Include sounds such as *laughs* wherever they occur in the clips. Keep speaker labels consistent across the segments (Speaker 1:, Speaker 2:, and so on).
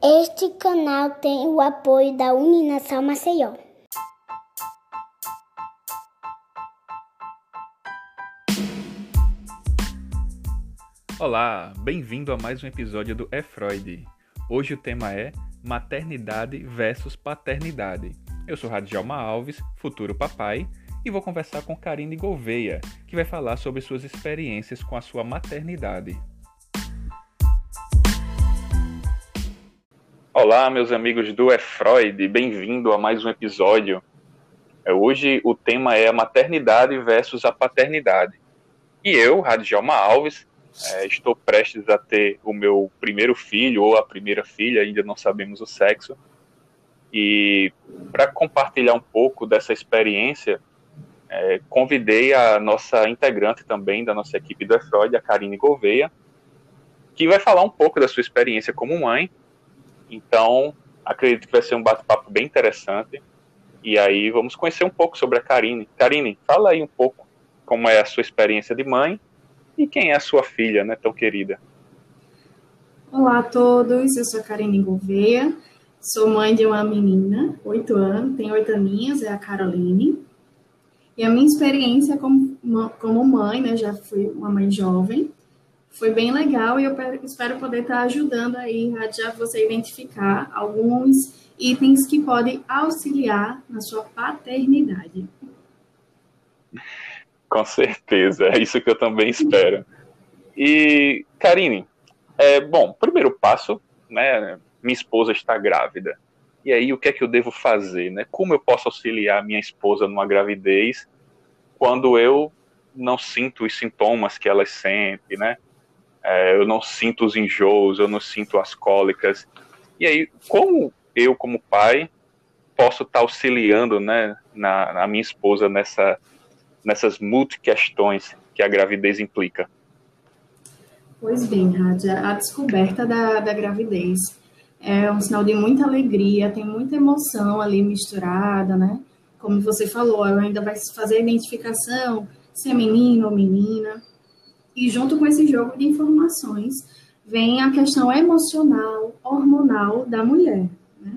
Speaker 1: Este canal tem o apoio da Uninação Maceió.
Speaker 2: Olá, bem-vindo a mais um episódio do É Freud. Hoje o tema é maternidade versus paternidade. Eu sou Radjalma Alves, futuro papai, e vou conversar com Karine Gouveia, que vai falar sobre suas experiências com a sua maternidade. Olá, meus amigos do É Freud, bem-vindo a mais um episódio. É, hoje o tema é a maternidade versus a paternidade. E eu, Radjalma Alves, é, estou prestes a ter o meu primeiro filho ou a primeira filha, ainda não sabemos o sexo. E para compartilhar um pouco dessa experiência, é, convidei a nossa integrante também da nossa equipe do EFROID, a Karine Gouveia, que vai falar um pouco da sua experiência como mãe. Então, acredito que vai ser um bate-papo bem interessante. E aí vamos conhecer um pouco sobre a Karine. Karine, fala aí um pouco como é a sua experiência de mãe e quem é a sua filha, né, tão querida?
Speaker 3: Olá a todos, eu sou a Karine Gouveia, sou mãe de uma menina, oito anos, tem oito aninhos, é a Caroline. E a minha experiência como, como mãe, né, já fui uma mãe jovem, foi bem legal e eu espero poder estar ajudando aí a você identificar alguns itens que podem auxiliar na sua paternidade.
Speaker 2: Com certeza, é isso que eu também espero. E, Karine, é, bom, primeiro passo, né, minha esposa está grávida. E aí, o que é que eu devo fazer, né? Como eu posso auxiliar minha esposa numa gravidez quando eu não sinto os sintomas que ela sente, né? É, eu não sinto os enjoos, eu não sinto as cólicas. E aí, como eu, como pai, posso estar auxiliando, né, na, na minha esposa nessa nessas multi-questões que a gravidez implica?
Speaker 3: Pois bem, Rádia, a descoberta da, da gravidez é um sinal de muita alegria, tem muita emoção ali misturada, né? Como você falou, ela ainda vai fazer a identificação se é menino ou menina. E junto com esse jogo de informações, vem a questão emocional, hormonal da mulher. Né?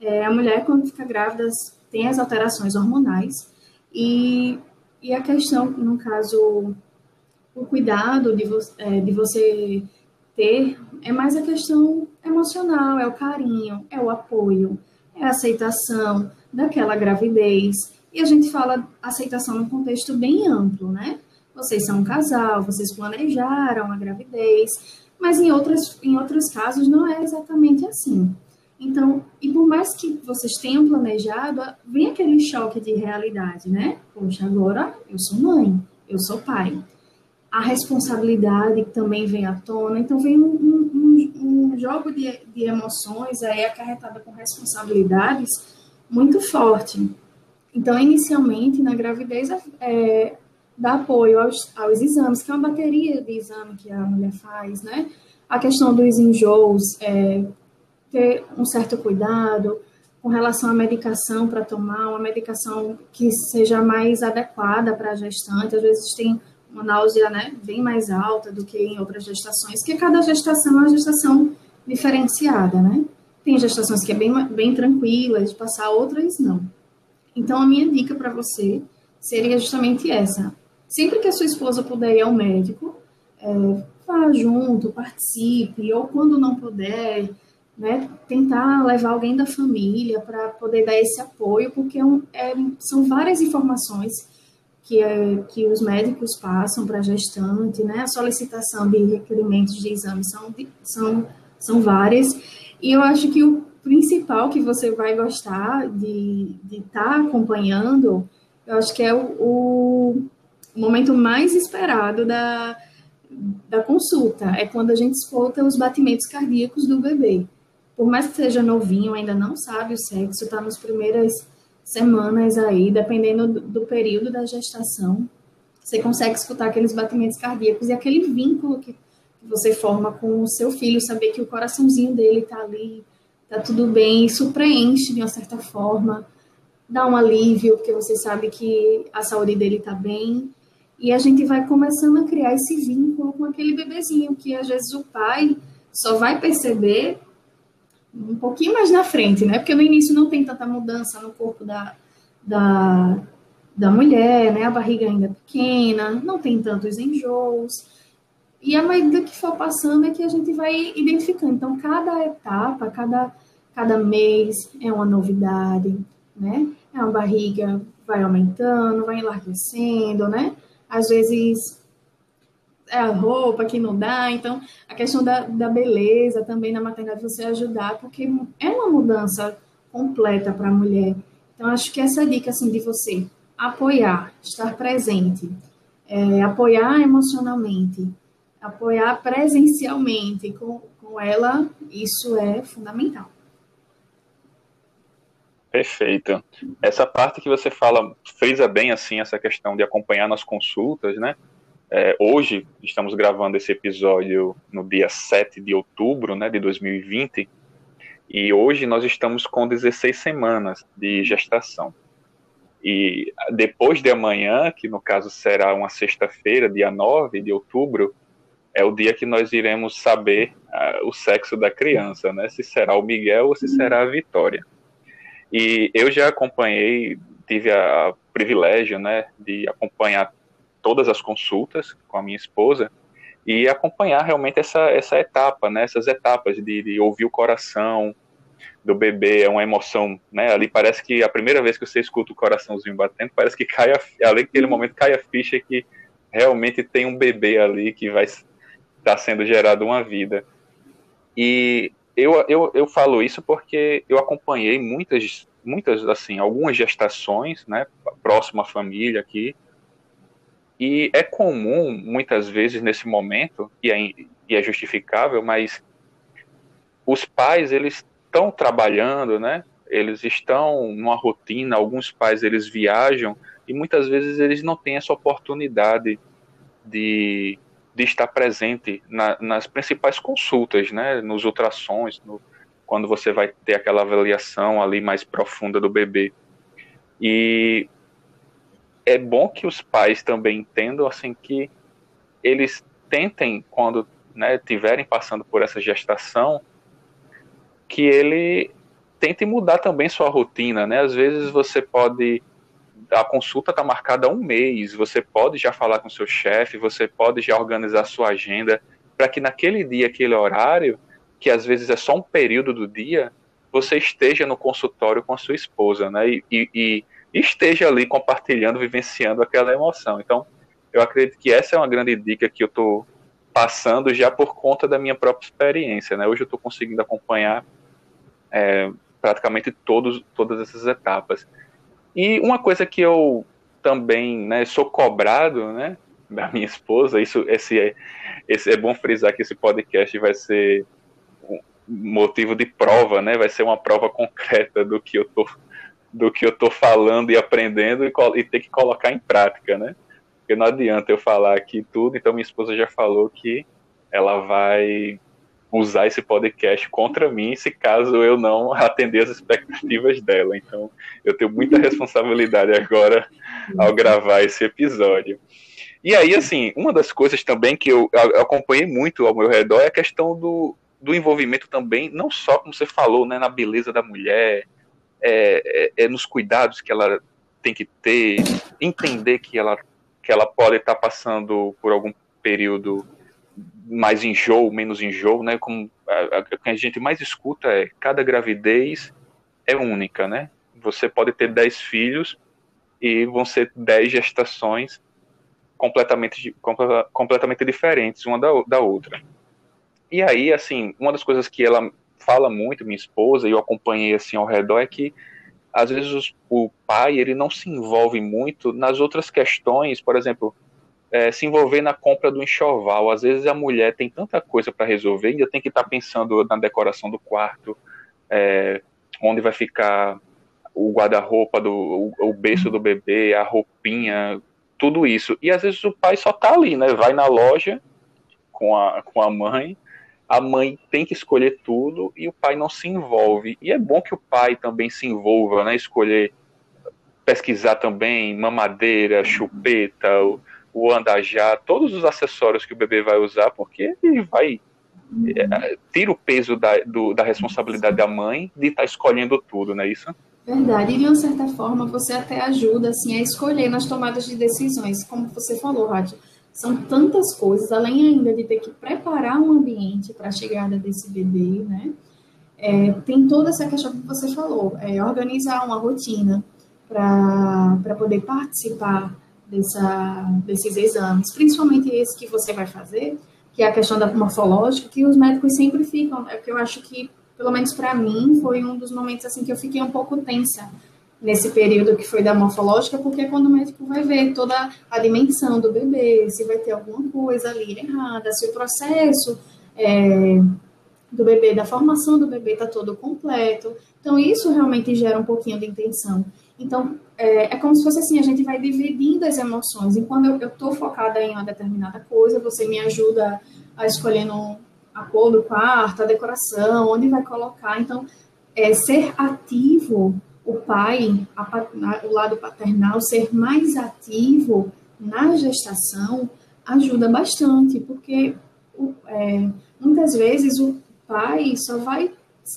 Speaker 3: É, a mulher, quando fica grávida, tem as alterações hormonais e e a questão, no caso, o cuidado de, vo é, de você ter é mais a questão emocional, é o carinho, é o apoio, é a aceitação daquela gravidez. E a gente fala aceitação num contexto bem amplo, né? Vocês são um casal, vocês planejaram a gravidez, mas em, outras, em outros casos não é exatamente assim. Então, e por mais que vocês tenham planejado, vem aquele choque de realidade, né? Poxa, agora eu sou mãe, eu sou pai. A responsabilidade também vem à tona, então vem um, um, um jogo de, de emoções aí acarretada com responsabilidades muito forte. Então, inicialmente, na gravidez, é, dá apoio aos, aos exames, que é uma bateria de exame que a mulher faz, né? A questão dos enjoos, é, ter um certo cuidado com relação à medicação para tomar, uma medicação que seja mais adequada para a gestante. Às vezes tem uma náusea né, bem mais alta do que em outras gestações, que cada gestação é uma gestação diferenciada, né? Tem gestações que é bem, bem tranquila de passar, outras não. Então, a minha dica para você seria justamente essa. Sempre que a sua esposa puder ir ao médico, é, vá junto, participe, ou quando não puder, né, tentar levar alguém da família para poder dar esse apoio, porque é um, é, são várias informações que, é, que os médicos passam para a gestante, né, a solicitação de requerimentos de exames são, são, são várias, e eu acho que o principal que você vai gostar de estar tá acompanhando, eu acho que é o, o momento mais esperado da, da consulta, é quando a gente escuta os batimentos cardíacos do bebê por mais que seja novinho, ainda não sabe o sexo, está nas primeiras semanas aí, dependendo do, do, período da gestação, você consegue escutar aqueles batimentos cardíacos e aquele vínculo que, que você forma com o seu filho, saber que o coraçãozinho dele está ali, está tudo bem, isso preenche de uma certa forma, dá um alívio, porque você sabe que a saúde dele está bem. E a gente vai começando a criar esse vínculo com aquele bebezinho, que às vezes o pai só vai perceber um pouquinho mais na frente, né? Porque no início não tem tanta mudança no corpo da, da, da mulher, né? A barriga ainda é pequena, não tem tantos enjoos. E à medida que for passando é que a gente vai identificando. Então, cada etapa, cada, cada mês é uma novidade, né? É uma barriga vai aumentando, vai enlarguecendo, né? Às vezes é a roupa que não dá, então a questão da, da beleza também na maternidade você ajudar, porque é uma mudança completa para a mulher. Então acho que essa dica assim de você apoiar, estar presente, é, apoiar emocionalmente, apoiar presencialmente com, com ela, isso é fundamental.
Speaker 2: Perfeito. Essa parte que você fala, frisa bem assim essa questão de acompanhar nas consultas, né? É, hoje estamos gravando esse episódio no dia 7 de outubro né, de 2020 e hoje nós estamos com 16 semanas de gestação. E depois de amanhã, que no caso será uma sexta-feira, dia 9 de outubro, é o dia que nós iremos saber uh, o sexo da criança, né? Se será o Miguel ou se será a Vitória. E eu já acompanhei, tive a, a privilégio, né, de acompanhar todas as consultas com a minha esposa e acompanhar realmente essa, essa etapa, né, essas etapas de, de ouvir o coração do bebê, é uma emoção, né, ali parece que a primeira vez que você escuta o coraçãozinho batendo, parece que cai a, ali naquele momento cai a ficha que realmente tem um bebê ali que vai estar tá sendo gerado uma vida. E eu, eu, eu falo isso porque eu acompanhei muitas, muitas, assim, algumas gestações, né, próximo à família aqui, e é comum, muitas vezes, nesse momento, e é, e é justificável, mas os pais, eles estão trabalhando, né, eles estão numa rotina, alguns pais, eles viajam, e muitas vezes eles não têm essa oportunidade de de estar presente na, nas principais consultas, né, nos ultrassons, no, quando você vai ter aquela avaliação ali mais profunda do bebê. E é bom que os pais também entendam assim que eles tentem quando né, tiverem passando por essa gestação que ele tente mudar também sua rotina, né? Às vezes você pode a consulta está marcada há um mês, você pode já falar com seu chefe, você pode já organizar sua agenda para que naquele dia, aquele horário, que às vezes é só um período do dia, você esteja no consultório com a sua esposa, né? E, e, e esteja ali compartilhando, vivenciando aquela emoção. Então, eu acredito que essa é uma grande dica que eu estou passando já por conta da minha própria experiência, né? Hoje eu estou conseguindo acompanhar é, praticamente todos, todas essas etapas. E uma coisa que eu também né, sou cobrado né, da minha esposa, isso esse é, esse é bom frisar que esse podcast vai ser motivo de prova, né? Vai ser uma prova concreta do que eu tô do que eu tô falando e aprendendo e, e ter que colocar em prática, né? Porque não adianta eu falar aqui tudo, então minha esposa já falou que ela vai usar esse podcast contra mim se caso eu não *laughs* atender as expectativas dela. Então, eu tenho muita responsabilidade agora ao gravar esse episódio. E aí, assim, uma das coisas também que eu acompanhei muito ao meu redor é a questão do, do envolvimento também, não só, como você falou, né, na beleza da mulher, é, é, é nos cuidados que ela tem que ter, entender que ela, que ela pode estar passando por algum período mais enjoo, menos enjoo, né? Como a, a, a gente mais escuta é cada gravidez é única, né? Você pode ter 10 filhos e vão ser 10 gestações completamente, completamente diferentes uma da, da outra. E aí, assim, uma das coisas que ela fala muito, minha esposa, e eu acompanhei assim ao redor, é que às vezes o pai ele não se envolve muito nas outras questões, por exemplo, é, se envolver na compra do enxoval. Às vezes a mulher tem tanta coisa para resolver, ainda tem que estar tá pensando na decoração do quarto, é, onde vai ficar o guarda-roupa, o, o berço do bebê, a roupinha, tudo isso. E às vezes o pai só tá ali, né? Vai na loja com a, com a mãe, a mãe tem que escolher tudo e o pai não se envolve. E é bom que o pai também se envolva, né? Escolher, pesquisar também mamadeira, chupeta, o, andajá, todos os acessórios que o bebê vai usar, porque ele vai é, tira o peso da, do, da responsabilidade da mãe de estar tá escolhendo tudo, não é isso?
Speaker 3: Verdade. E de uma certa forma, você até ajuda assim, a escolher nas tomadas de decisões. Como você falou, Rádio, são tantas coisas, além ainda de ter que preparar um ambiente para a chegada desse bebê, né? É, tem toda essa questão que você falou, é, organizar uma rotina para poder participar dessa, desses exames, principalmente esse que você vai fazer, que é a questão da morfológica, que os médicos sempre ficam, é que eu acho que pelo menos para mim, foi um dos momentos assim que eu fiquei um pouco tensa nesse período que foi da morfológica, porque é quando o médico vai ver toda a dimensão do bebê, se vai ter alguma coisa ali errada, se o processo é, do bebê, da formação do bebê está todo completo. Então, isso realmente gera um pouquinho de intenção. Então, é, é, como se fosse assim, a gente vai dividindo as emoções. E quando eu estou focada em uma determinada coisa, você me ajuda a escolher no, a cor do quarto, a decoração, onde vai colocar. Então, é, ser ativo, o pai, a, o lado paternal, ser mais ativo na gestação ajuda bastante, porque é, muitas vezes o pai só vai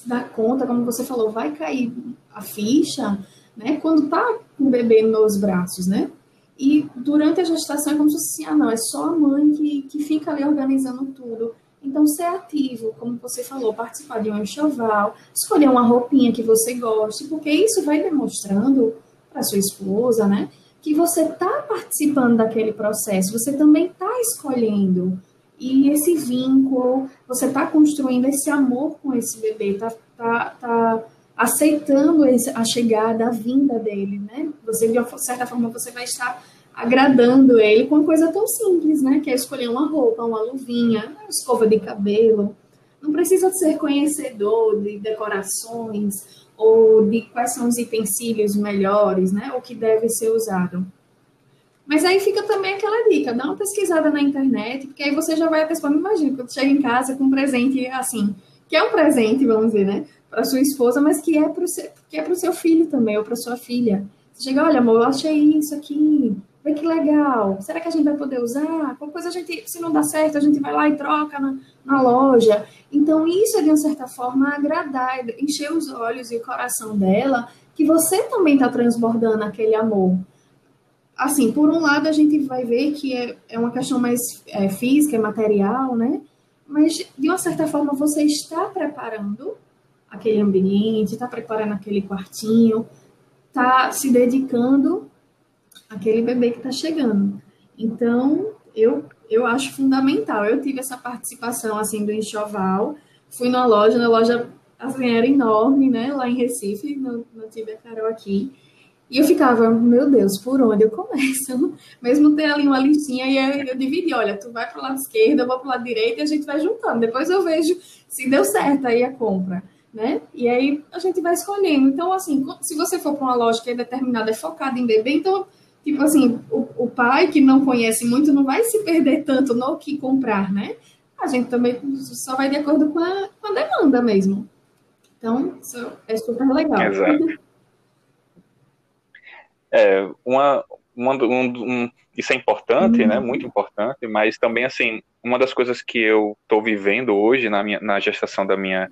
Speaker 3: dar conta, como você falou, vai cair a ficha, né, quando tá o bebê nos braços, né? E durante a gestação é como se fosse assim, ah, não, é só a mãe que, que fica ali organizando tudo. Então, ser ativo, como você falou, participar de um enxoval, escolher uma roupinha que você goste, porque isso vai demonstrando para sua esposa, né, que você está participando daquele processo, você também está escolhendo. E esse vínculo, você está construindo esse amor com esse bebê, está tá, tá aceitando a chegada, a vinda dele, né? Você, de certa forma, você vai estar agradando ele com uma coisa tão simples, né? Que é escolher uma roupa, uma luvinha, uma escova de cabelo. Não precisa ser conhecedor de decorações ou de quais são os utensílios melhores, né? O que deve ser usado. Mas aí fica também aquela dica, dá uma pesquisada na internet, porque aí você já vai antecipando. Imagina, quando chega em casa com um presente assim, que é um presente, vamos dizer, né? Para sua esposa, mas que é para o seu, que é seu filho também, ou para sua filha. Você chega, olha, amor, eu achei isso aqui, Vê que legal. Será que a gente vai poder usar? Qualquer coisa a gente, se não dá certo, a gente vai lá e troca na, na loja. Então, isso é de uma certa forma agradar, encher os olhos e o coração dela, que você também está transbordando aquele amor. Assim, por um lado, a gente vai ver que é, é uma questão mais é, física, é material, né? Mas, de uma certa forma, você está preparando aquele ambiente, está preparando aquele quartinho, está se dedicando aquele bebê que está chegando. Então, eu, eu acho fundamental. Eu tive essa participação, assim, do enxoval. Fui na loja, na loja, assim, era enorme, né? Lá em Recife, não, não tive a Carol aqui. E eu ficava, meu Deus, por onde eu começo? *laughs* Mesmo ter ali uma listinha, e eu, eu dividi, olha, tu vai para o lado esquerdo, eu vou para o lado direito, e a gente vai juntando. Depois eu vejo se deu certo aí a compra, né? E aí a gente vai escolhendo. Então, assim, se você for para uma loja que é determinada, é focada em bebê, então tipo assim, o, o pai que não conhece muito não vai se perder tanto no que comprar, né? A gente também só vai de acordo com a, com a demanda mesmo. Então, isso é super legal. Exato.
Speaker 2: É, uma, uma, um, um, isso é importante, né? Muito importante, mas também, assim, uma das coisas que eu estou vivendo hoje na, minha, na gestação da minha,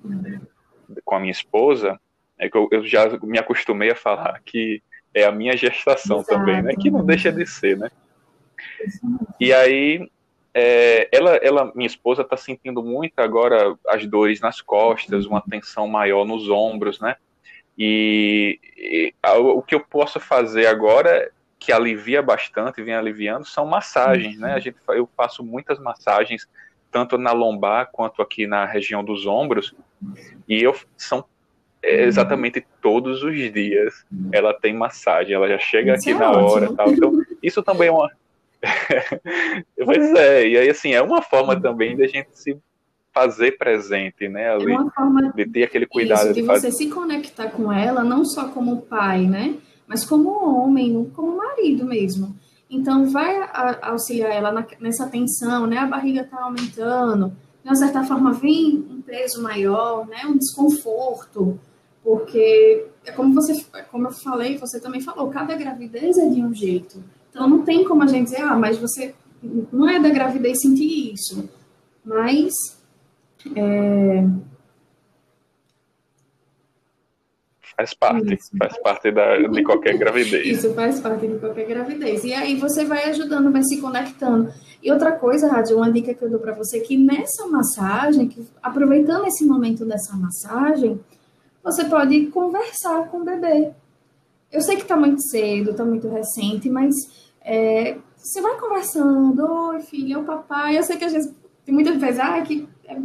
Speaker 2: com a minha esposa, é que eu, eu já me acostumei a falar que é a minha gestação Exato. também, né? Que não deixa de ser, né? E aí, é, ela, ela, minha esposa está sentindo muito agora as dores nas costas, uma tensão maior nos ombros, né? E, e o que eu posso fazer agora, que alivia bastante, vem aliviando, são massagens, né? A gente, eu faço muitas massagens, tanto na lombar quanto aqui na região dos ombros, e eu, são é, exatamente todos os dias ela tem massagem, ela já chega aqui é na hora tal. Então, isso também é uma. *laughs* pois é, e aí assim, é uma forma também de a gente se fazer presente, né? Ali, é uma forma de ter aquele cuidado. Isso,
Speaker 3: de, de você se conectar com ela, não só como pai, né? Mas como homem, como marido mesmo. Então, vai auxiliar ela nessa tensão, né? A barriga tá aumentando, de uma certa forma vem um peso maior, né? Um desconforto porque é como você, como eu falei, você também falou, cada gravidez é de um jeito. Então não tem como a gente dizer, ah, mas você não é da gravidez sentir isso. Mas É...
Speaker 2: Faz parte, Isso. faz parte da, de qualquer gravidez.
Speaker 3: Isso faz parte de qualquer gravidez. E aí você vai ajudando, vai se conectando. E outra coisa, Rádio, uma dica que eu dou para você que nessa massagem, que, aproveitando esse momento dessa massagem, você pode conversar com o bebê. Eu sei que está muito cedo, está muito recente, mas é, você vai conversando, oi filho, é o papai. Eu sei que às vezes tem muitas vezes, ah, que é,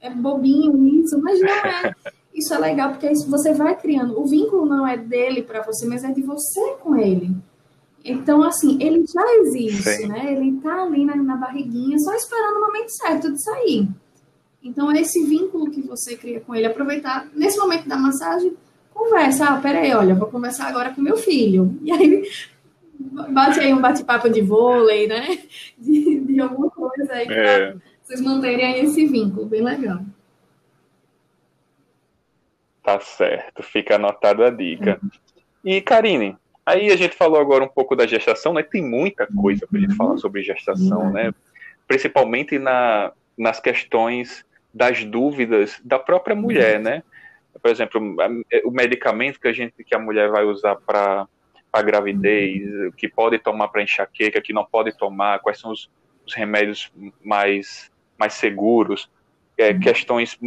Speaker 3: é bobinho isso, mas não é. *laughs* Isso é legal porque isso você vai criando. O vínculo não é dele para você, mas é de você com ele. Então, assim, ele já existe, Sim. né? Ele tá ali na, na barriguinha, só esperando o momento certo de sair. Então, é esse vínculo que você cria com ele, aproveitar nesse momento da massagem, conversa. Ah, peraí, olha, vou conversar agora com meu filho. E aí, bate aí um bate-papo de vôlei, né? *laughs* De, de alguma coisa aí, é. pra vocês manterem aí esse vínculo, bem legal.
Speaker 2: Tá certo, fica anotada a dica. E, Karine, aí a gente falou agora um pouco da gestação, né? Tem muita coisa para a gente falar sobre gestação, né? Principalmente na, nas questões das dúvidas da própria mulher, né? Por exemplo, o medicamento que a gente que a mulher vai usar para a gravidez, que pode tomar para enxaqueca, que não pode tomar, quais são os, os remédios mais mais seguros, é, questões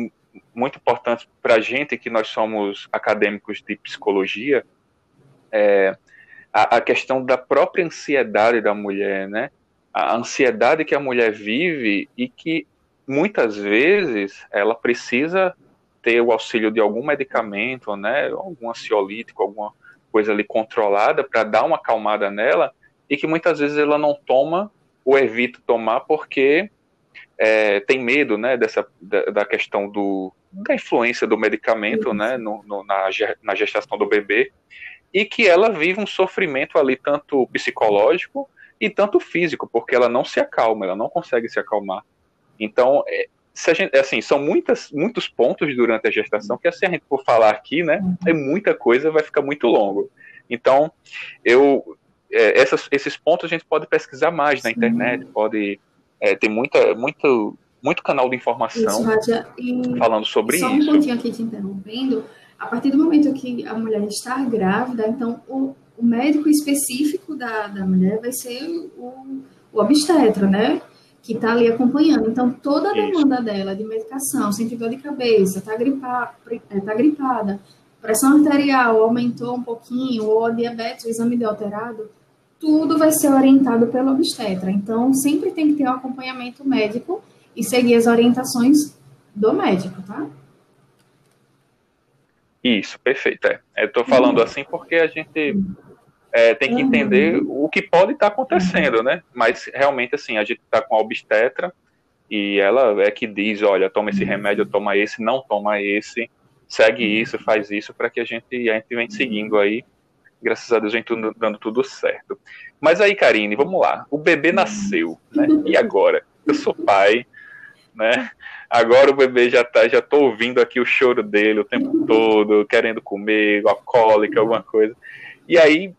Speaker 2: muito importante para a gente, que nós somos acadêmicos de psicologia, é a, a, questão da própria ansiedade da mulher, né? A ansiedade que a mulher vive e que muitas vezes ela precisa ter o auxílio de algum medicamento, né? Algum ansiolítico, alguma coisa ali controlada para dar uma acalmada nela e que muitas vezes ela não toma ou evita tomar porque é, tem medo né, dessa, da, da, questão do, da influência do medicamento né, no, no, na, na gestação do bebê e que ela vive um sofrimento ali tanto psicológico e tanto físico, porque ela não se acalma, ela não consegue se acalmar. Então, é, se a gente, assim, são muitas, muitos pontos durante a gestação que, se a gente for falar aqui, né, é muita coisa, vai ficar muito longo. Então, eu, é, essas, esses pontos a gente pode pesquisar mais na internet, pode é, tem muita, muito, muito canal de informação isso, falando sobre
Speaker 3: só
Speaker 2: isso.
Speaker 3: Só um pontinho aqui te interrompendo. A partir do momento que a mulher está grávida, então o, o médico específico da, da mulher vai ser o, o obstetra, né? Que está ali acompanhando. Então, toda a demanda isso. dela de medicação, sente dor de cabeça, está gripa, tá gripada, pressão arterial aumentou um pouquinho, ou a diabetes, o exame de alterado, tudo vai ser orientado pelo obstetra. Então, sempre tem que ter um acompanhamento médico e seguir as orientações do médico, tá?
Speaker 2: Isso, perfeito. É. Eu estou falando assim porque a gente é, tem que entender o que pode estar tá acontecendo, né? Mas realmente, assim, a gente está com a obstetra e ela é que diz, olha, toma esse remédio, toma esse, não toma esse, segue isso, faz isso, para que a gente, a gente seguindo aí graças a Deus vem tudo, dando tudo certo. Mas aí, Karine, vamos lá. O bebê nasceu, né? E agora? Eu sou pai, né? Agora o bebê já tá, já tô ouvindo aqui o choro dele o tempo todo, querendo comer, a cólica, alguma coisa. E aí,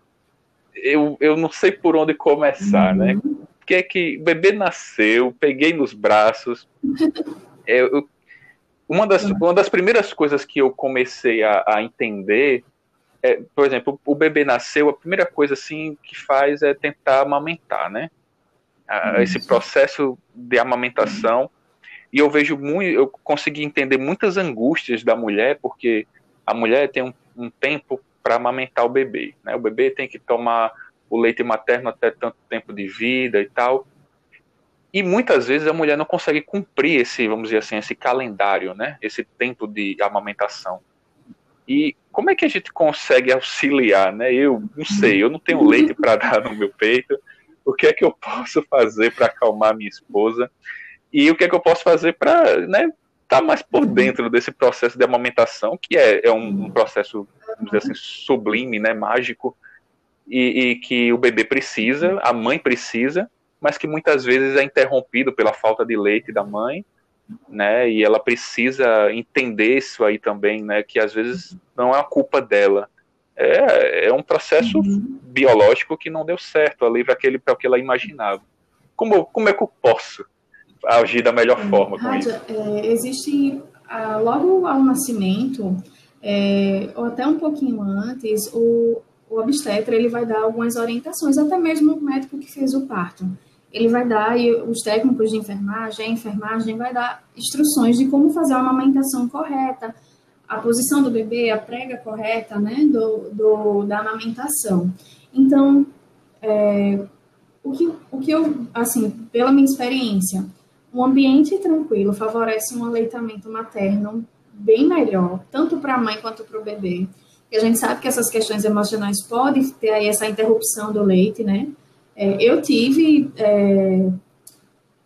Speaker 2: eu, eu não sei por onde começar, né? Porque é que o bebê nasceu, peguei nos braços. É, eu, uma, das, uma das primeiras coisas que eu comecei a, a entender é, por exemplo, o bebê nasceu, a primeira coisa assim que faz é tentar amamentar, né? esse processo de amamentação. E eu vejo muito, eu consegui entender muitas angústias da mulher, porque a mulher tem um, um tempo para amamentar o bebê, né? O bebê tem que tomar o leite materno até tanto tempo de vida e tal. E muitas vezes a mulher não consegue cumprir esse, vamos dizer assim, esse calendário, né? Esse tempo de amamentação. E como é que a gente consegue auxiliar, né? Eu não sei, eu não tenho leite para dar no meu peito. O que é que eu posso fazer para acalmar minha esposa? E o que é que eu posso fazer para, né, tá mais por dentro desse processo de amamentação, que é, é um, um, processo, vamos dizer assim, sublime, né, mágico, e, e que o bebê precisa, a mãe precisa, mas que muitas vezes é interrompido pela falta de leite da mãe, né? E ela precisa entender isso aí também, né? Que às vezes não é a culpa dela. É, é um processo uhum. biológico que não deu certo ali para aquele para o que ela imaginava. Como, como é que eu posso agir da melhor forma com isso?
Speaker 3: É, existe, ah, logo ao nascimento, é, ou até um pouquinho antes, o, o obstetra ele vai dar algumas orientações, até mesmo o médico que fez o parto. Ele vai dar, e os técnicos de enfermagem, a enfermagem vai dar instruções de como fazer a amamentação correta, a posição do bebê, a prega correta, né, do, do da amamentação. Então, é, o, que, o que eu, assim, pela minha experiência, um ambiente tranquilo favorece um aleitamento materno bem melhor, tanto para a mãe quanto para o bebê. E a gente sabe que essas questões emocionais podem ter aí essa interrupção do leite, né? É, eu tive é,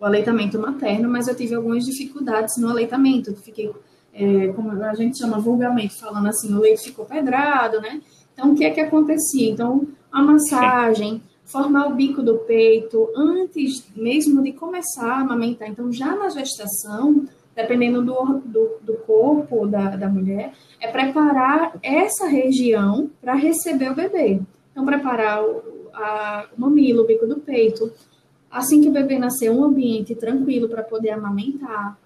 Speaker 3: o aleitamento materno, mas eu tive algumas dificuldades no aleitamento. Fiquei, é, como a gente chama vulgarmente, falando assim, o leite ficou pedrado, né? Então, o que é que acontecia? Então, a massagem, formar o bico do peito antes mesmo de começar a amamentar. Então, já na gestação, dependendo do, do, do corpo da, da mulher, é preparar essa região para receber o bebê. Então, preparar o, a, o mamilo, o bico do peito. Assim que o bebê nascer, um ambiente tranquilo para poder amamentar,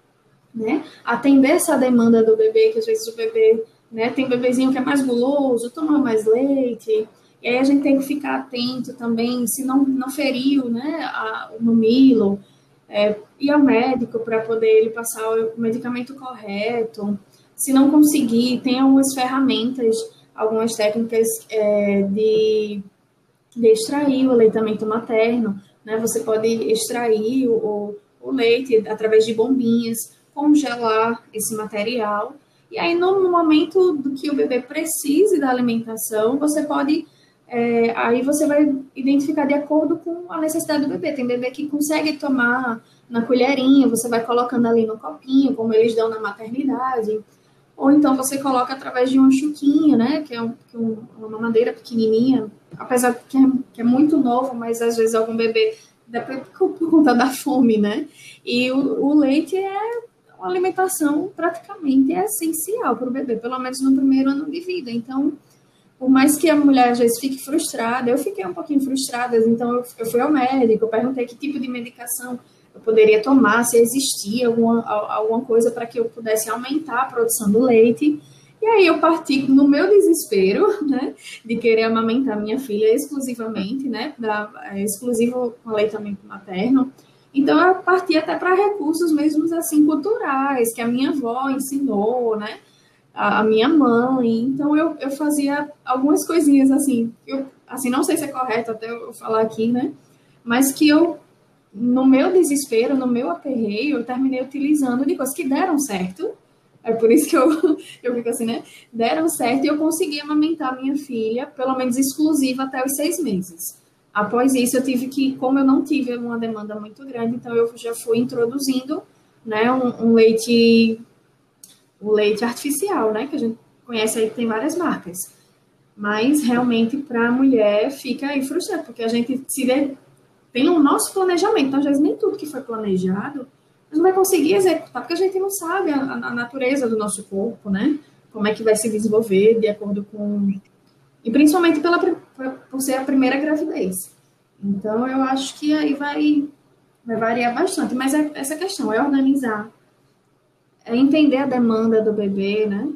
Speaker 3: né? Atender essa demanda do bebê, que às vezes o bebê, né? Tem bebezinho que é mais guloso, toma mais leite. E aí a gente tem que ficar atento também, se não, não feriu, né? A, o mamilo, é, ir ao médico para poder ele passar o medicamento correto. Se não conseguir, tem algumas ferramentas, algumas técnicas é, de, de extrair o aleitamento materno. Né? Você pode extrair o, o leite através de bombinhas, congelar esse material. E aí, no momento do que o bebê precise da alimentação, você pode é, aí você vai identificar de acordo com a necessidade do bebê. Tem bebê que consegue tomar na colherinha, você vai colocando ali no copinho, como eles dão na maternidade. Ou então você coloca através de um chuquinho, né? Que é, um, uma madeira pequenininha, apesar que é, que é, muito novo, mas às vezes algum bebê, por, por conta da fome, né? E o, o leite é uma alimentação praticamente é essencial para o bebê, pelo menos no primeiro ano de vida. Então, por mais que a mulher às vezes fique frustrada, eu fiquei um pouquinho frustrada, então eu, eu fui ao médico, eu perguntei que tipo de medicação eu poderia tomar, se existia alguma, alguma coisa para que eu pudesse aumentar a produção do leite. E aí eu parti no meu desespero, *laughs* né, de querer amamentar minha filha exclusivamente, né, da, é, exclusivo com aleitamento materno. Então eu parti até para recursos mesmo assim culturais que a minha avó ensinou, né, a, a, minha mãe. Então eu, eu fazia algumas coisinhas assim, eu assim não sei se é correto até eu falar aqui, né? Mas que eu no meu desespero, no meu aperreio, eu terminei utilizando de coisas que deram certo. É por isso que eu, *laughs* eu fico assim, né? Deram certo e eu consegui amamentar minha filha, pelo menos exclusiva, até os seis meses. Após isso, eu tive que, como eu não tive uma demanda muito grande, então eu já fui introduzindo né, um, um leite o leite artificial, né? Que a gente conhece aí, tem várias marcas. Mas realmente para a mulher fica aí frustrante, porque a gente se tem o nosso planejamento, então às vezes nem tudo que foi planejado a gente vai conseguir executar, porque a gente não sabe a, a natureza do nosso corpo, né? Como é que vai se desenvolver de acordo com. E principalmente pela, por ser a primeira gravidez. Então eu acho que aí vai, vai variar bastante. Mas é, essa questão é organizar é entender a demanda do bebê, né?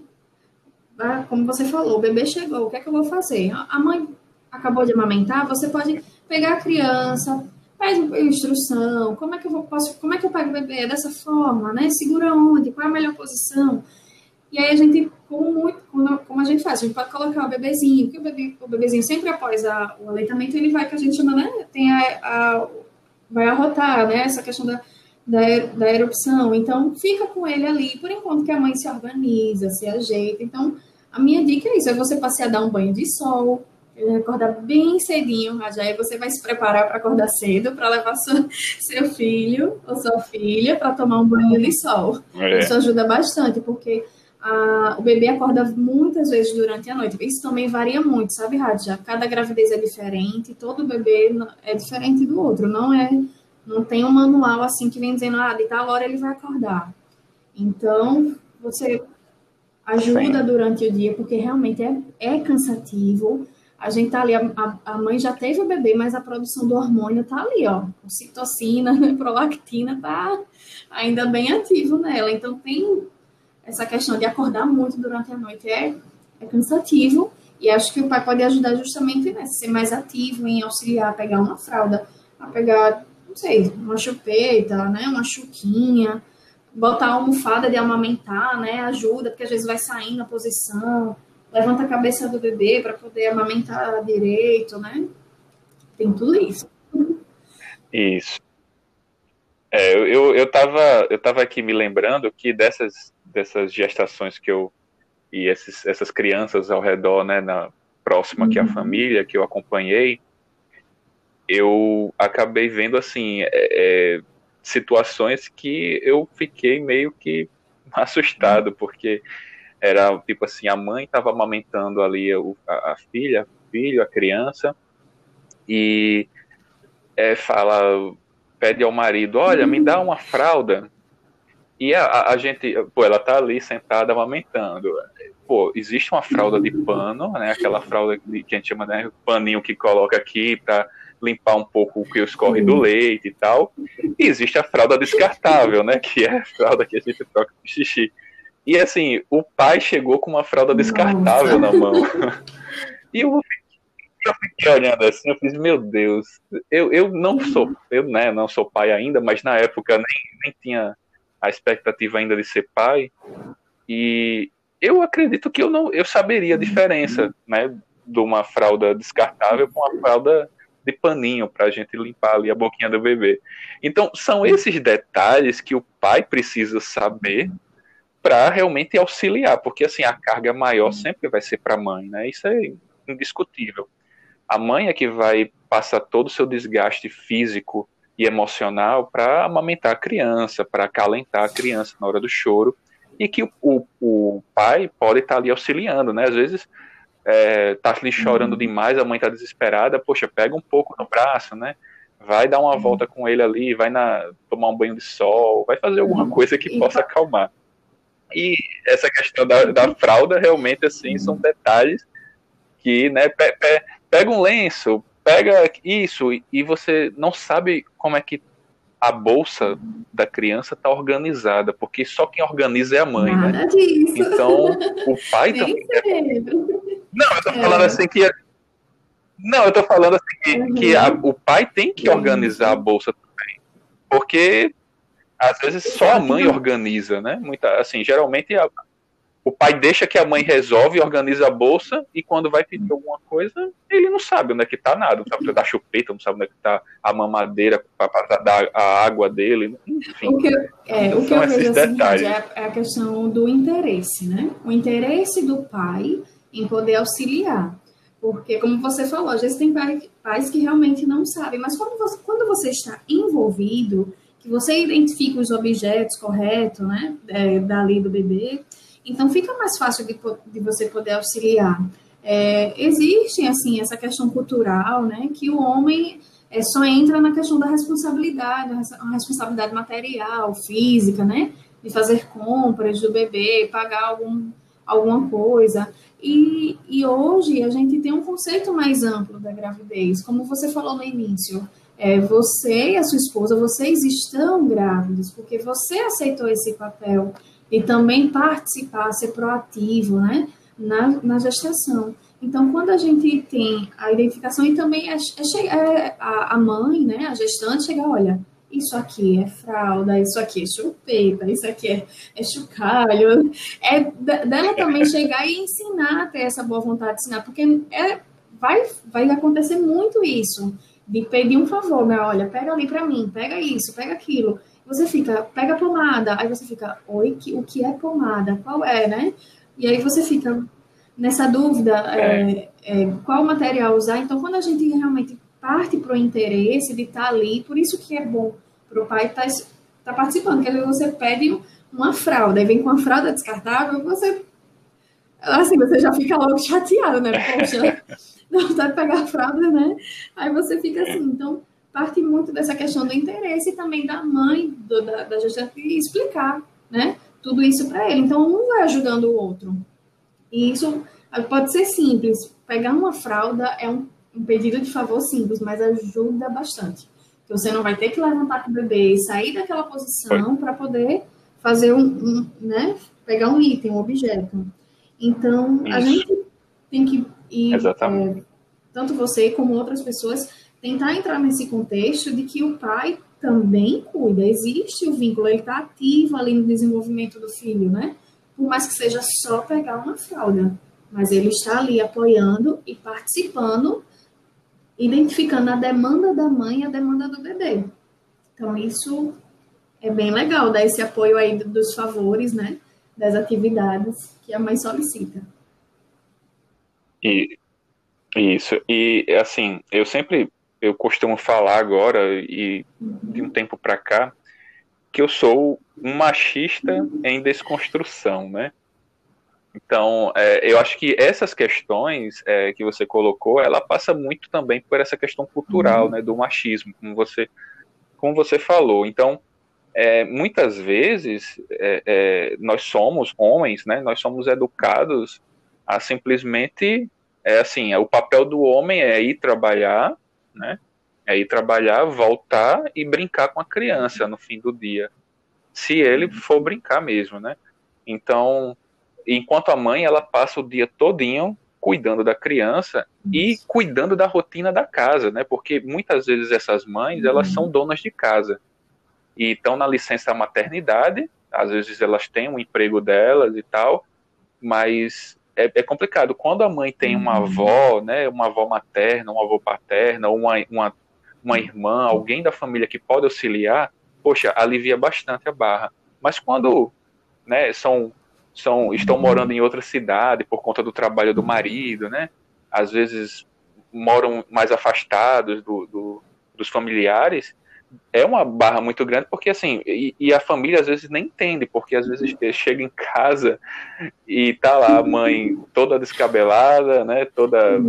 Speaker 3: Ah, como você falou, o bebê chegou, o que é que eu vou fazer? A mãe acabou de amamentar, você pode pegar a criança, pede instrução, como é que eu vou, posso, como é que eu pego o bebê dessa forma, né? Segura onde, qual é a melhor posição? E aí a gente, como, muito, como a gente faz, a gente pode colocar o bebezinho, porque o, bebê, o bebezinho sempre após a, o aleitamento, ele vai, que a gente chama, né? Tem a, a vai arrotar, né? Essa questão da da, da erupção. Então, fica com ele ali por enquanto que a mãe se organiza, se ajeita. Então, a minha dica é isso: é você passear, dar um banho de sol, acordar bem cedinho, já aí você vai se preparar para acordar cedo para levar seu, seu filho ou sua filha para tomar um banho de sol. É. Isso ajuda bastante, porque a, o bebê acorda muitas vezes durante a noite. Isso também varia muito, sabe, Radja? Cada gravidez é diferente, todo bebê é diferente do outro, não é não tem um manual assim que vem dizendo, ah, de tal hora ele vai acordar. Então, você ajuda Sim. durante o dia, porque realmente é, é cansativo. A gente tá ali, a, a mãe já teve o bebê, mas a produção do hormônio tá ali, ó. Citocina, *laughs* né, prolactina tá ainda bem ativo nela. Então tem essa questão de acordar muito durante a noite é, é cansativo. E acho que o pai pode ajudar justamente nessa, ser mais ativo em auxiliar a pegar uma fralda, a pegar, não sei, uma chupeta, né, uma chuquinha, botar a almofada de amamentar, né, ajuda, porque às vezes vai saindo a posição, levanta a cabeça do bebê para poder amamentar direito, né? Tem tudo isso.
Speaker 2: Isso. É, eu, eu, tava, eu tava aqui me lembrando que dessas, dessas gestações que eu. e esses, essas crianças ao redor, né, na, próxima aqui à uhum. família, que eu acompanhei, eu acabei vendo, assim, é, é, situações que eu fiquei meio que assustado, porque era tipo assim, a mãe estava amamentando ali a, a, filha, o filho, a criança, e é, fala, pede ao marido, olha, me dá uma fralda. E a, a, gente, pô, ela tá ali sentada amamentando. Pô, existe uma fralda de pano, né? Aquela fralda que a gente chama de né, paninho que coloca aqui para limpar um pouco o que escorre do leite e tal. E existe a fralda descartável, né? Que é a fralda que a gente troca de xixi. E assim, o pai chegou com uma fralda descartável Nossa. na mão. *laughs* e eu, eu fiquei olhando assim, eu fiz, meu Deus, eu, eu não sou, eu né, não sou pai ainda, mas na época nem, nem tinha a expectativa ainda de ser pai. E eu acredito que eu não eu saberia a diferença, né, de uma fralda descartável com uma fralda de paninho para a gente limpar ali a boquinha do bebê. Então, são esses detalhes que o pai precisa saber para realmente auxiliar, porque assim a carga maior uhum. sempre vai ser para a mãe, né? Isso é indiscutível. A mãe é que vai passar todo o seu desgaste físico e emocional para amamentar a criança, para acalentar a criança na hora do choro, e que o, o, o pai pode estar tá ali auxiliando, né? Às vezes é, tá ali chorando uhum. demais, a mãe tá desesperada, poxa, pega um pouco no braço, né? Vai dar uma uhum. volta com ele ali, vai na, tomar um banho de sol, vai fazer alguma coisa que possa acalmar. E essa questão da, da fralda, realmente, assim, são detalhes que, né, pe, pe, pega um lenço, pega isso, e você não sabe como é que a bolsa da criança está organizada, porque só quem organiza é a mãe, né? Nada né? Disso. Então, o pai também. É... Não, eu tô é. falando assim que. Não, eu tô falando assim que, uhum. que a, o pai tem que organizar a bolsa também. Porque às vezes só a mãe organiza, né? Muita, assim, geralmente a, o pai deixa que a mãe resolve, organiza a bolsa e quando vai pedir alguma coisa, ele não sabe onde é que tá nada, não sabe onde é tá chupeta, não sabe onde é que tá a mamadeira para dar a água dele, enfim.
Speaker 3: O que, é, o que eu vejo assim, é, é a questão do interesse, né? O interesse do pai em poder auxiliar. Porque, como você falou, às vezes tem pais que realmente não sabem, mas quando você, quando você está envolvido, que você identifica os objetos corretos, né, é, dali do bebê, então fica mais fácil de, de você poder auxiliar. É, existe, assim, essa questão cultural, né, que o homem é, só entra na questão da responsabilidade, a responsabilidade material, física, né, de fazer compras do bebê, pagar algum, alguma coisa. E, e hoje a gente tem um conceito mais amplo da gravidez, como você falou no início é, você e a sua esposa, vocês estão grávidos, porque você aceitou esse papel e também participar, ser proativo, né, na, na gestação. Então, quando a gente tem a identificação e também é, é, é a, mãe, né, a gestante, chega, olha, isso aqui é fralda, isso aqui é chupeta, isso aqui é, é chocalho. É dela também chegar e ensinar ter essa boa vontade de ensinar, porque é, vai, vai acontecer muito isso de pedir um favor, né? Olha, pega ali para mim, pega isso, pega aquilo. Você fica, pega pomada, aí você fica, oi, que, o que é pomada? Qual é, né? E aí você fica nessa dúvida, é. É, é, qual material usar. Então, quando a gente realmente parte para o interesse de estar tá ali, por isso que é bom para o pai estar tá, tá participando, porque você pede uma fralda, e vem com a fralda descartável, você assim, você já fica logo chateado, né? Poxa, *laughs* não vai pegar a fralda, né? Aí você fica assim, então parte muito dessa questão do interesse e também da mãe do, da, da gestante explicar, né? Tudo isso para ele. Então um vai ajudando o outro. E isso Pode ser simples. Pegar uma fralda é um, um pedido de favor simples, mas ajuda bastante. Você não vai ter que levantar com o bebê e sair daquela posição para poder fazer um, um, né, pegar um item, um objeto. Então, Isso. a gente tem que ir, é, tanto você como outras pessoas, tentar entrar nesse contexto de que o pai também cuida. Existe o vínculo, ele está ativo ali no desenvolvimento do filho, né? Por mais que seja só pegar uma fralda. Mas ele está ali apoiando e participando, identificando a demanda da mãe e a demanda do bebê. Então, isso é bem legal, dar esse apoio aí dos favores, né? Das atividades que a mãe solicita.
Speaker 2: E, isso. E, assim, eu sempre, eu costumo falar agora, e de um tempo para cá, que eu sou um machista em desconstrução, né? Então, é, eu acho que essas questões é, que você colocou, ela passa muito também por essa questão cultural, uhum. né, do machismo, como você, como você falou. Então, é, muitas vezes é, é, nós somos homens, né? Nós somos educados a simplesmente é assim, o papel do homem é ir trabalhar, né? É ir trabalhar, voltar e brincar com a criança no fim do dia, se ele for brincar mesmo, né? Então, enquanto a mãe ela passa o dia todinho cuidando da criança e cuidando da rotina da casa, né? Porque muitas vezes essas mães elas são donas de casa e estão na licença maternidade, às vezes elas têm um emprego delas e tal, mas é, é complicado. Quando a mãe tem uma uhum. avó, né, uma avó materna, uma avó paterna, uma, uma, uma irmã, alguém da família que pode auxiliar, poxa, alivia bastante a barra. Mas quando né, são, são, estão morando em outra cidade por conta do trabalho do marido, né, às vezes moram mais afastados do, do dos familiares, é uma barra muito grande, porque assim, e, e, a família às vezes nem entende, porque às vezes chega em casa e tá lá a mãe toda descabelada, né, toda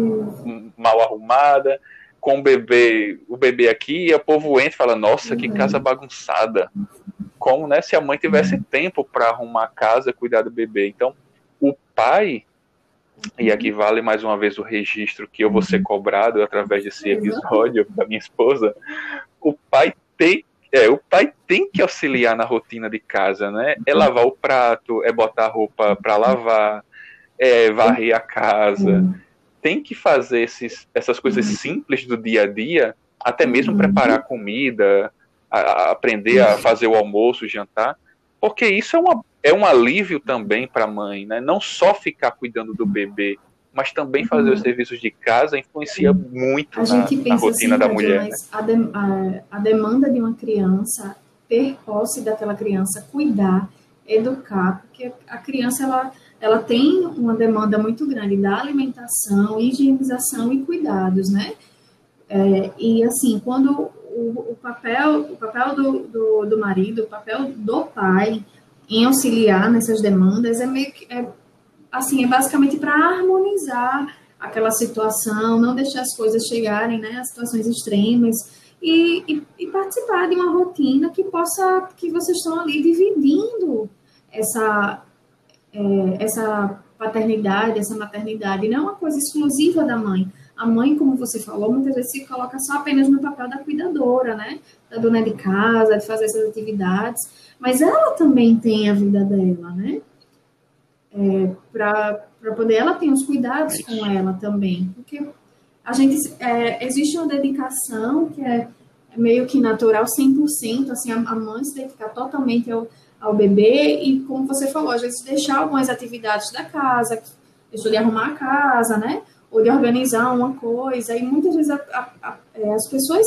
Speaker 2: mal arrumada, com o bebê, o bebê aqui, e o povo entra e fala, nossa, que casa bagunçada. Como, né, se a mãe tivesse tempo para arrumar a casa, cuidar do bebê. Então, o pai, e aqui vale mais uma vez o registro que eu vou ser cobrado através desse episódio da minha esposa, o pai tem é, o pai tem que auxiliar na rotina de casa, né? É lavar o prato, é botar a roupa para lavar, é varrer a casa. Tem que fazer esses, essas coisas simples do dia a dia, até mesmo preparar comida, a, a aprender a fazer o almoço, o jantar, porque isso é, uma, é um alívio também para a mãe, né? Não só ficar cuidando do bebê, mas também fazer os uhum. serviços de casa influencia muito a na, na rotina assim, da mulher. Mas
Speaker 3: né? a, de, a, a, demanda de uma criança, ter posse daquela criança, cuidar, educar, porque a criança ela, ela tem uma demanda muito grande da alimentação, higienização e cuidados, né? É, e assim, quando o, o, papel, o papel do, do, do marido, o papel do pai em auxiliar nessas demandas é meio que é assim, é basicamente para harmonizar aquela situação, não deixar as coisas chegarem, né, a situações extremas e, e, e, participar de uma rotina que possa, que vocês estão ali dividindo essa, é, essa paternidade, essa maternidade, não é uma coisa exclusiva da mãe. A mãe, como você falou, muitas vezes se coloca só apenas no papel da cuidadora, né, da dona de casa, de fazer essas atividades, mas ela também tem a vida dela, né? É, para poder ela ter os cuidados com ela também. Porque a gente é, existe uma dedicação que é, é meio que natural, 100%, assim, a, a mãe se dedicar totalmente ao, ao bebê e, como você falou, às vezes deixar algumas atividades da casa, deixou de arrumar a casa, né? Ou de organizar uma coisa. E muitas vezes a, a, a, é, as pessoas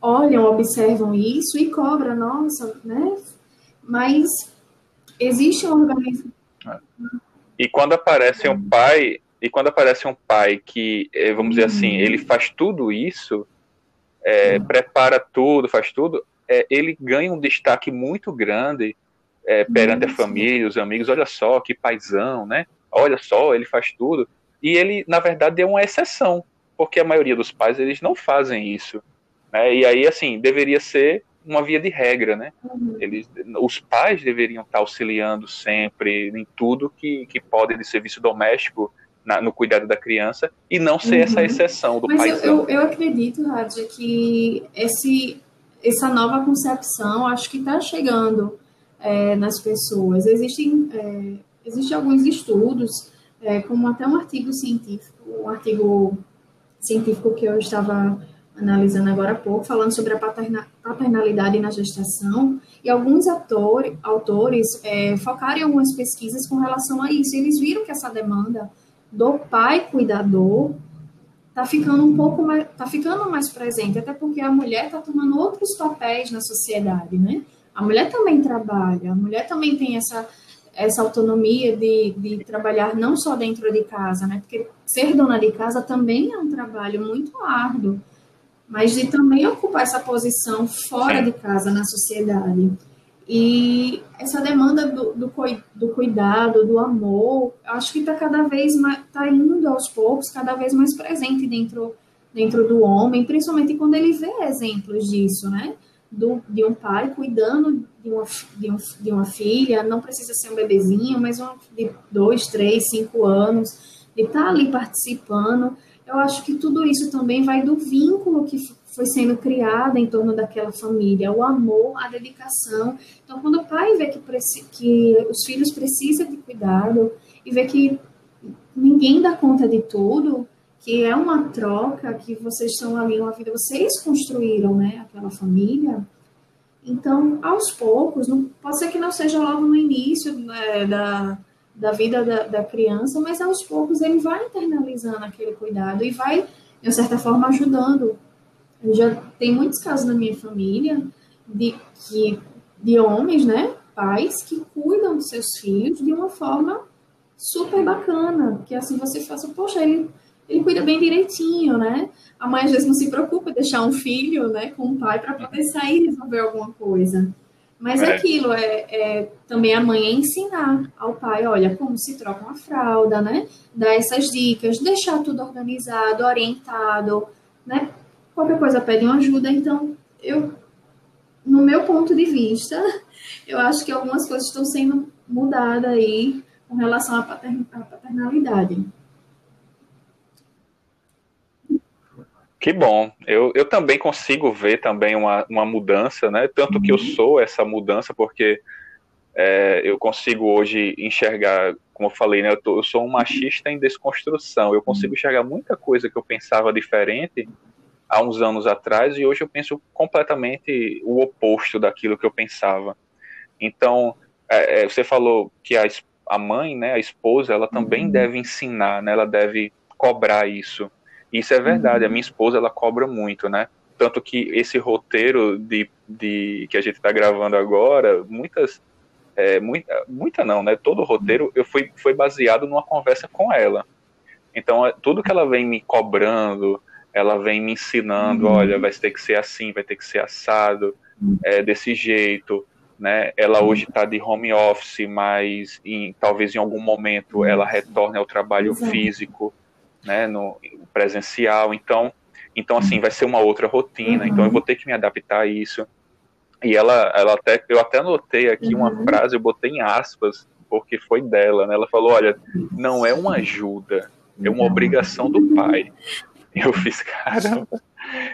Speaker 3: olham, observam isso e cobram, nossa, né? Mas existe uma organização
Speaker 2: e quando aparece um pai, e quando aparece um pai que, eh, vamos dizer assim, ele faz tudo isso, é, prepara tudo, faz tudo, é, ele ganha um destaque muito grande é, perante a família, os amigos. Olha só que paizão, né? Olha só, ele faz tudo. E ele, na verdade, é uma exceção, porque a maioria dos pais eles não fazem isso. Né? E aí, assim, deveria ser uma via de regra, né? Uhum. Eles, os pais deveriam estar auxiliando sempre em tudo que, que pode de serviço doméstico na, no cuidado da criança e não ser uhum. essa exceção do
Speaker 3: pai. Mas eu, eu, eu, acredito, Rádia, que esse, essa nova concepção acho que está chegando é, nas pessoas. Existem, é, existem alguns estudos, é, como até um artigo científico, um artigo científico que eu estava analisando agora há pouco, falando sobre a paternalidade na gestação, e alguns autor, autores é, focaram em algumas pesquisas com relação a isso. Eles viram que essa demanda do pai cuidador está ficando um pouco mais, tá ficando mais presente, até porque a mulher está tomando outros papéis na sociedade, né? A mulher também trabalha, a mulher também tem essa, essa autonomia de, de trabalhar não só dentro de casa, né? Porque ser dona de casa também é um trabalho muito árduo, mas de também ocupar essa posição fora de casa na sociedade. E essa demanda do, do, do cuidado, do amor, acho que está cada vez mais, está indo aos poucos, cada vez mais presente dentro, dentro do homem, principalmente quando ele vê exemplos disso, né? Do, de um pai cuidando de uma, de, um, de uma filha, não precisa ser um bebezinho, mas um, de dois, três, cinco anos, de estar tá ali participando. Eu acho que tudo isso também vai do vínculo que foi sendo criada em torno daquela família, o amor, a dedicação. Então, quando o pai vê que, que os filhos precisam de cuidado e vê que ninguém dá conta de tudo, que é uma troca, que vocês estão ali uma vida, vocês construíram, né, aquela família. Então, aos poucos, não, pode ser que não seja logo no início né, da, da vida da, da criança, mas aos poucos ele vai internalizando aquele cuidado e vai, de certa forma, ajudando eu já tem muitos casos na minha família de que de homens, né, pais que cuidam dos seus filhos de uma forma super bacana, que assim você faça, poxa, ele ele cuida bem direitinho, né? A mãe às vezes não se preocupa em deixar um filho, né, com um pai para poder sair e resolver alguma coisa. Mas é. aquilo é, é, também a mãe é ensinar ao pai, olha, como se troca uma fralda, né? Dar essas dicas, deixar tudo organizado, orientado, né? qualquer coisa pede uma ajuda. Então, eu, no meu ponto de vista, *laughs* eu acho que algumas coisas estão sendo mudadas aí com relação à paternalidade.
Speaker 2: Que bom. Eu, eu também consigo ver também uma, uma mudança, né? Tanto que eu uhum. sou essa mudança, porque é, eu consigo hoje enxergar, como eu falei, né? Eu, tô, eu sou um machista em desconstrução. Eu consigo uhum. enxergar muita coisa que eu pensava diferente há uns anos atrás e hoje eu penso completamente o oposto daquilo que eu pensava. Então, é, é, você falou que a, a mãe, né, a esposa, ela também uhum. deve ensinar, né, ela deve cobrar isso. Isso é verdade, uhum. a minha esposa, ela cobra muito, né? Tanto que esse roteiro de, de que a gente está gravando agora, muitas, é, muita, muita não, né? Todo o roteiro eu fui, foi baseado numa conversa com ela. Então, é, tudo que ela vem me cobrando, ela vem me ensinando, uhum. olha, vai ter que ser assim, vai ter que ser assado, uhum. é, desse jeito, né? Ela uhum. hoje está de home office, mas em, talvez em algum momento uhum. ela retorne ao trabalho físico, né? No presencial. Então, então assim, vai ser uma outra rotina. Então eu vou ter que me adaptar a isso. E ela, ela até, eu até anotei aqui uma frase, eu botei em aspas, porque foi dela, né? Ela falou, olha, não é uma ajuda, é uma obrigação do pai. Eu fiz, caramba.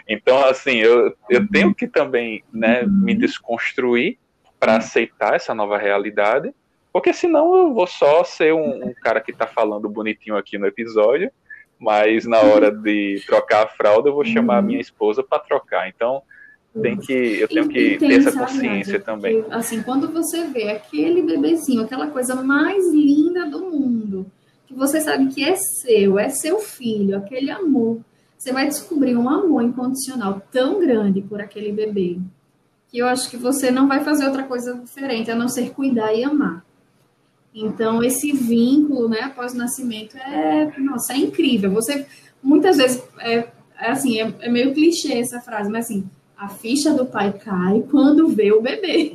Speaker 2: Então, assim, eu, eu tenho que também né, me desconstruir para aceitar essa nova realidade, porque senão eu vou só ser um, um cara que está falando bonitinho aqui no episódio, mas na hora *laughs* de trocar a fralda eu vou chamar a minha esposa para trocar. Então, tem que, eu tenho que ter essa consciência também.
Speaker 3: Que, assim, quando você vê aquele bebezinho, aquela coisa mais linda do mundo, que você sabe que é seu, é seu filho, aquele amor você vai descobrir um amor incondicional tão grande por aquele bebê que eu acho que você não vai fazer outra coisa diferente a não ser cuidar e amar. Então, esse vínculo, né, após o nascimento é, nossa, é incrível. Você, muitas vezes, é, é assim, é, é, meio clichê essa frase, mas assim, a ficha do pai cai quando vê o bebê.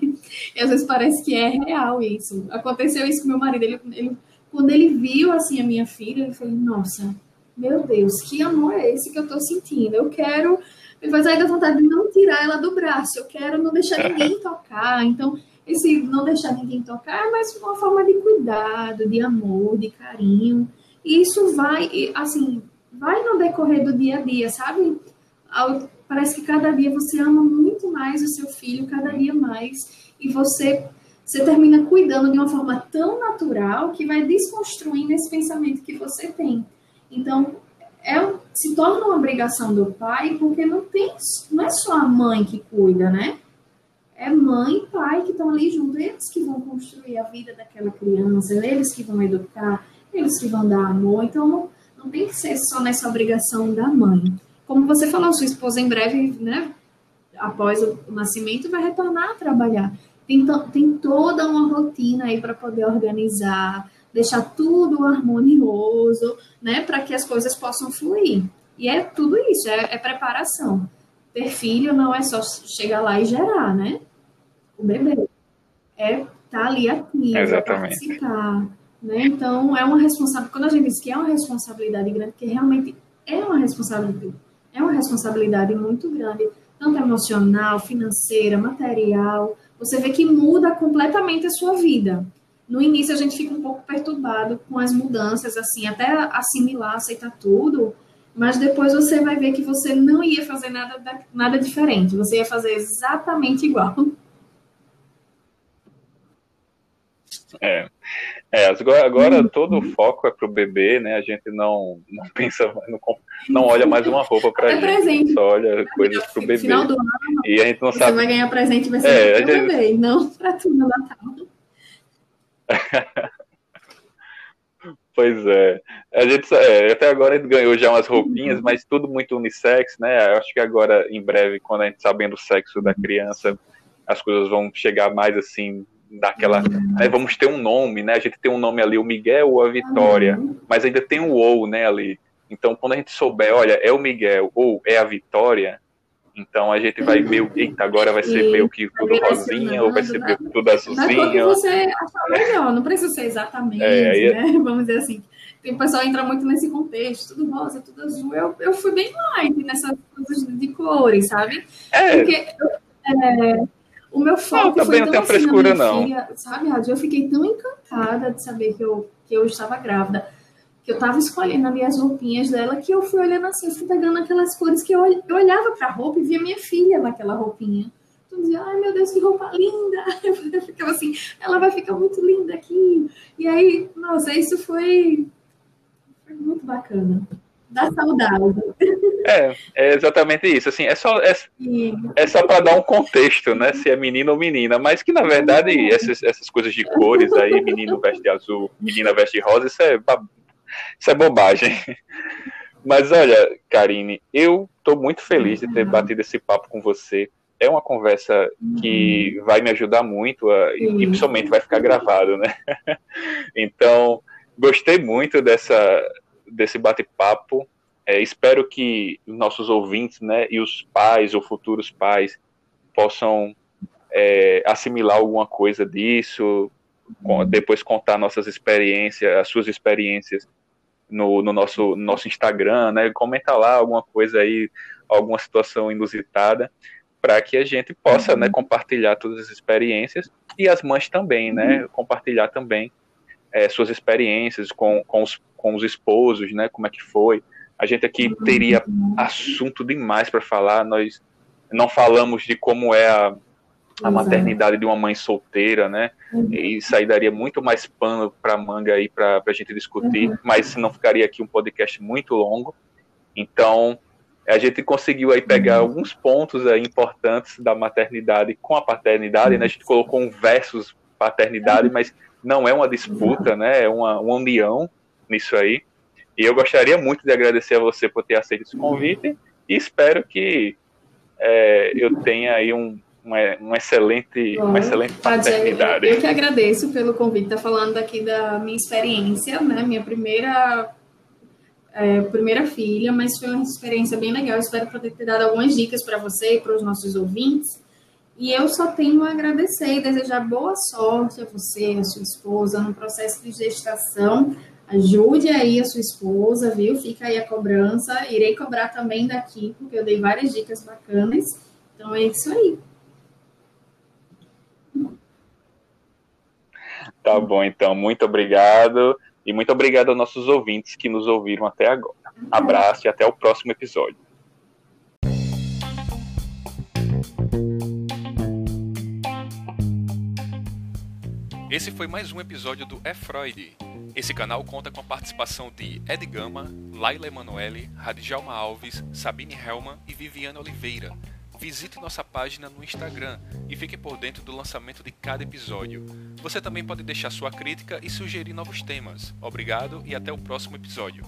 Speaker 3: E às vezes parece que é real isso. Aconteceu isso com meu marido. Ele, ele, quando ele viu, assim, a minha filha, ele falou, nossa, meu Deus, que amor é esse que eu tô sentindo? Eu quero. Me faz aí da vontade de não tirar ela do braço. Eu quero não deixar *laughs* ninguém tocar. Então, esse não deixar ninguém tocar mais uma forma de cuidado, de amor, de carinho. E isso vai, assim, vai no decorrer do dia a dia, sabe? Parece que cada dia você ama muito mais o seu filho, cada dia mais, e você você termina cuidando de uma forma tão natural que vai desconstruindo esse pensamento que você tem. Então, é, se torna uma obrigação do pai, porque não tem, não é só a mãe que cuida, né? É mãe e pai que estão ali junto, eles que vão construir a vida daquela criança, eles que vão educar, eles que vão dar amor. Então, não, não tem que ser só nessa obrigação da mãe. Como você falou, sua esposa em breve, né, após o nascimento, vai retornar a trabalhar. Tem, tem toda uma rotina aí para poder organizar, deixar tudo harmonioso, né, para que as coisas possam fluir. E é tudo isso, é, é, preparação. Ter filho não é só chegar lá e gerar, né? O bebê. É estar tá ali ativo, é participar. Né? Então, é uma responsabilidade. Quando a gente diz que é uma responsabilidade grande, porque realmente é uma responsabilidade, é uma responsabilidade muito grande, tanto emocional, financeira, material. Você vê que muda completamente a sua vida no início a gente fica um pouco perturbado com as mudanças, assim, até assimilar, aceitar tudo, mas depois você vai ver que você não ia fazer nada, nada diferente, você ia fazer exatamente igual.
Speaker 2: É, é agora, agora todo o foco é pro bebê, né? A gente não, não pensa, não, não olha mais uma roupa pra gente, presente. só olha coisas pro bebê.
Speaker 3: Final do ano,
Speaker 2: e a gente não
Speaker 3: você
Speaker 2: sabe.
Speaker 3: vai ganhar presente, vai ser é, pro gente... bebê, não pra tu no Natal. *laughs*
Speaker 2: pois é. A gente, é, até agora a gente ganhou já umas roupinhas, mas tudo muito unissex, né? Eu acho que agora, em breve, quando a gente sabendo o sexo da criança, as coisas vão chegar mais assim, daquela. Né, vamos ter um nome, né? A gente tem um nome ali, o Miguel ou a Vitória, mas ainda tem o ou, né, ali. Então, quando a gente souber, olha, é o Miguel ou é a Vitória, então a gente vai meio, eita, agora vai ser meio que tudo rosinha, ou vai ser meio que tudo azulzinho.
Speaker 3: Que você achar melhor, não precisa ser exatamente, é, né? Vamos dizer assim. Tem o pessoal entra muito nesse contexto, tudo rosa, tudo azul. Eu, eu fui bem light nessas coisas de cores, sabe?
Speaker 2: É.
Speaker 3: Porque é, o meu foco
Speaker 2: não,
Speaker 3: foi
Speaker 2: tão assim frescura, não.
Speaker 3: Filha, sabe, Rádio? Eu fiquei tão encantada de saber que eu, que eu estava grávida que eu tava escolhendo ali as roupinhas dela, que eu fui olhando assim, eu fui pegando aquelas cores que eu, eu olhava pra roupa e via minha filha naquela roupinha. Então eu dizia, ai meu Deus, que roupa linda! *laughs* Eu ficava assim, ela vai ficar muito linda aqui. E aí, nossa, isso foi, foi muito bacana. Dá saudade.
Speaker 2: É, é exatamente isso. Assim, é só, é, é só para dar um contexto, né? Se é menino ou menina, mas que na verdade essas, essas coisas de cores aí, menino veste azul, menina veste rosa, isso é isso é bobagem. Mas olha, Karine, eu estou muito feliz de ter uhum. batido esse papo com você. É uma conversa que vai me ajudar muito a, e principalmente vai ficar gravado, né? *laughs* Então, gostei muito dessa, desse bate-papo. É, espero que os nossos ouvintes, né, e os pais ou futuros pais possam é, assimilar alguma coisa disso, depois contar nossas experiências, as suas experiências no, no nosso, no nosso Instagram, né? Comenta lá alguma coisa aí, alguma situação inusitada, para que a gente possa, né, uhum. né, compartilhar todas as experiências e as mães também, né, uhum. compartilhar também é, suas experiências com, com, os, com os esposos, né, como é que foi. A gente aqui uhum. teria assunto demais para falar, nós não falamos de como é a, a maternidade de uma mãe solteira, né? Uhum. E isso aí daria muito mais pano para manga aí para a gente discutir, uhum. mas não ficaria aqui um podcast muito longo. Então, a gente conseguiu aí pegar uhum. alguns pontos aí importantes da maternidade com a paternidade, né? A gente colocou um versus paternidade, mas não é uma disputa, né? É uma, uma união nisso aí. E eu gostaria muito de agradecer a você por ter aceito esse convite e espero que é, eu tenha aí um, uma, uma excelente, Bom, uma excelente paternidade.
Speaker 3: Eu, eu que agradeço pelo convite, tá falando aqui da minha experiência, né? Minha primeira é, primeira filha, mas foi uma experiência bem legal. espero poder ter dado algumas dicas para você e para os nossos ouvintes. E eu só tenho a agradecer e desejar boa sorte a você, a sua esposa, no processo de gestação. Ajude aí a sua esposa, viu? Fica aí a cobrança. Irei cobrar também daqui, porque eu dei várias dicas bacanas. Então é isso aí.
Speaker 2: Tá bom, então, muito obrigado.
Speaker 3: E muito obrigado aos nossos ouvintes que nos ouviram até agora. Abraço e até o próximo episódio.
Speaker 2: Esse foi mais um episódio do É Freud. Esse canal conta com a participação de Ed Gama, Laila Emanuele, Radjalma Alves, Sabine Helman e Viviane Oliveira. Visite nossa página no Instagram e fique por dentro do lançamento de cada episódio. Você também pode deixar sua crítica e sugerir novos temas. Obrigado e até o próximo episódio.